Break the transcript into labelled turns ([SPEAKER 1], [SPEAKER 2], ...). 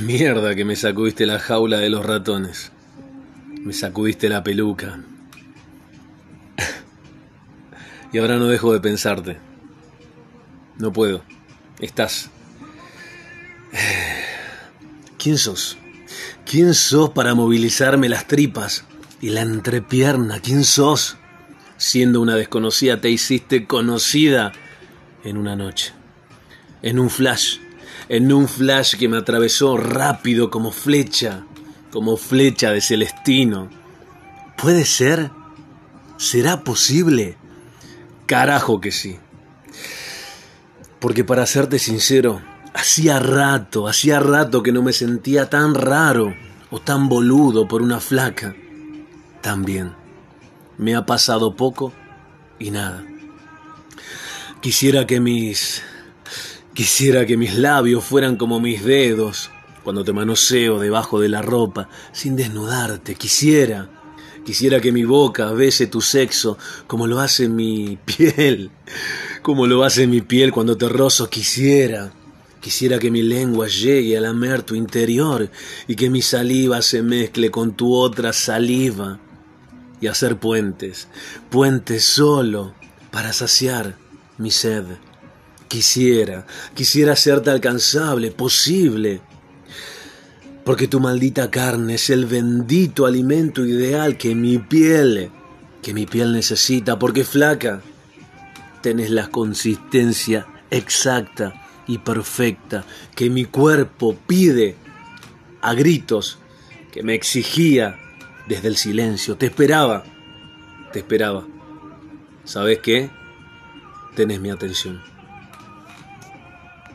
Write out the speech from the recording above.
[SPEAKER 1] Mierda que me sacudiste la jaula de los ratones. Me sacudiste la peluca. y ahora no dejo de pensarte. No puedo. Estás. ¿Quién sos? ¿Quién sos para movilizarme las tripas y la entrepierna? ¿Quién sos? Siendo una desconocida te hiciste conocida en una noche, en un flash en un flash que me atravesó rápido como flecha, como flecha de Celestino. ¿Puede ser? ¿Será posible? Carajo que sí. Porque para serte sincero, hacía rato, hacía rato que no me sentía tan raro o tan boludo por una flaca. También. Me ha pasado poco y nada. Quisiera que mis Quisiera que mis labios fueran como mis dedos cuando te manoseo debajo de la ropa, sin desnudarte. Quisiera, quisiera que mi boca bese tu sexo como lo hace mi piel, como lo hace mi piel cuando te rozo. Quisiera, quisiera que mi lengua llegue a lamer tu interior y que mi saliva se mezcle con tu otra saliva y hacer puentes, puentes solo para saciar mi sed. Quisiera, quisiera hacerte alcanzable, posible, porque tu maldita carne es el bendito alimento ideal que mi piel, que mi piel necesita, porque flaca, tenés la consistencia exacta y perfecta que mi cuerpo pide a gritos, que me exigía desde el silencio. Te esperaba, te esperaba. ¿Sabes qué? Tenés mi atención.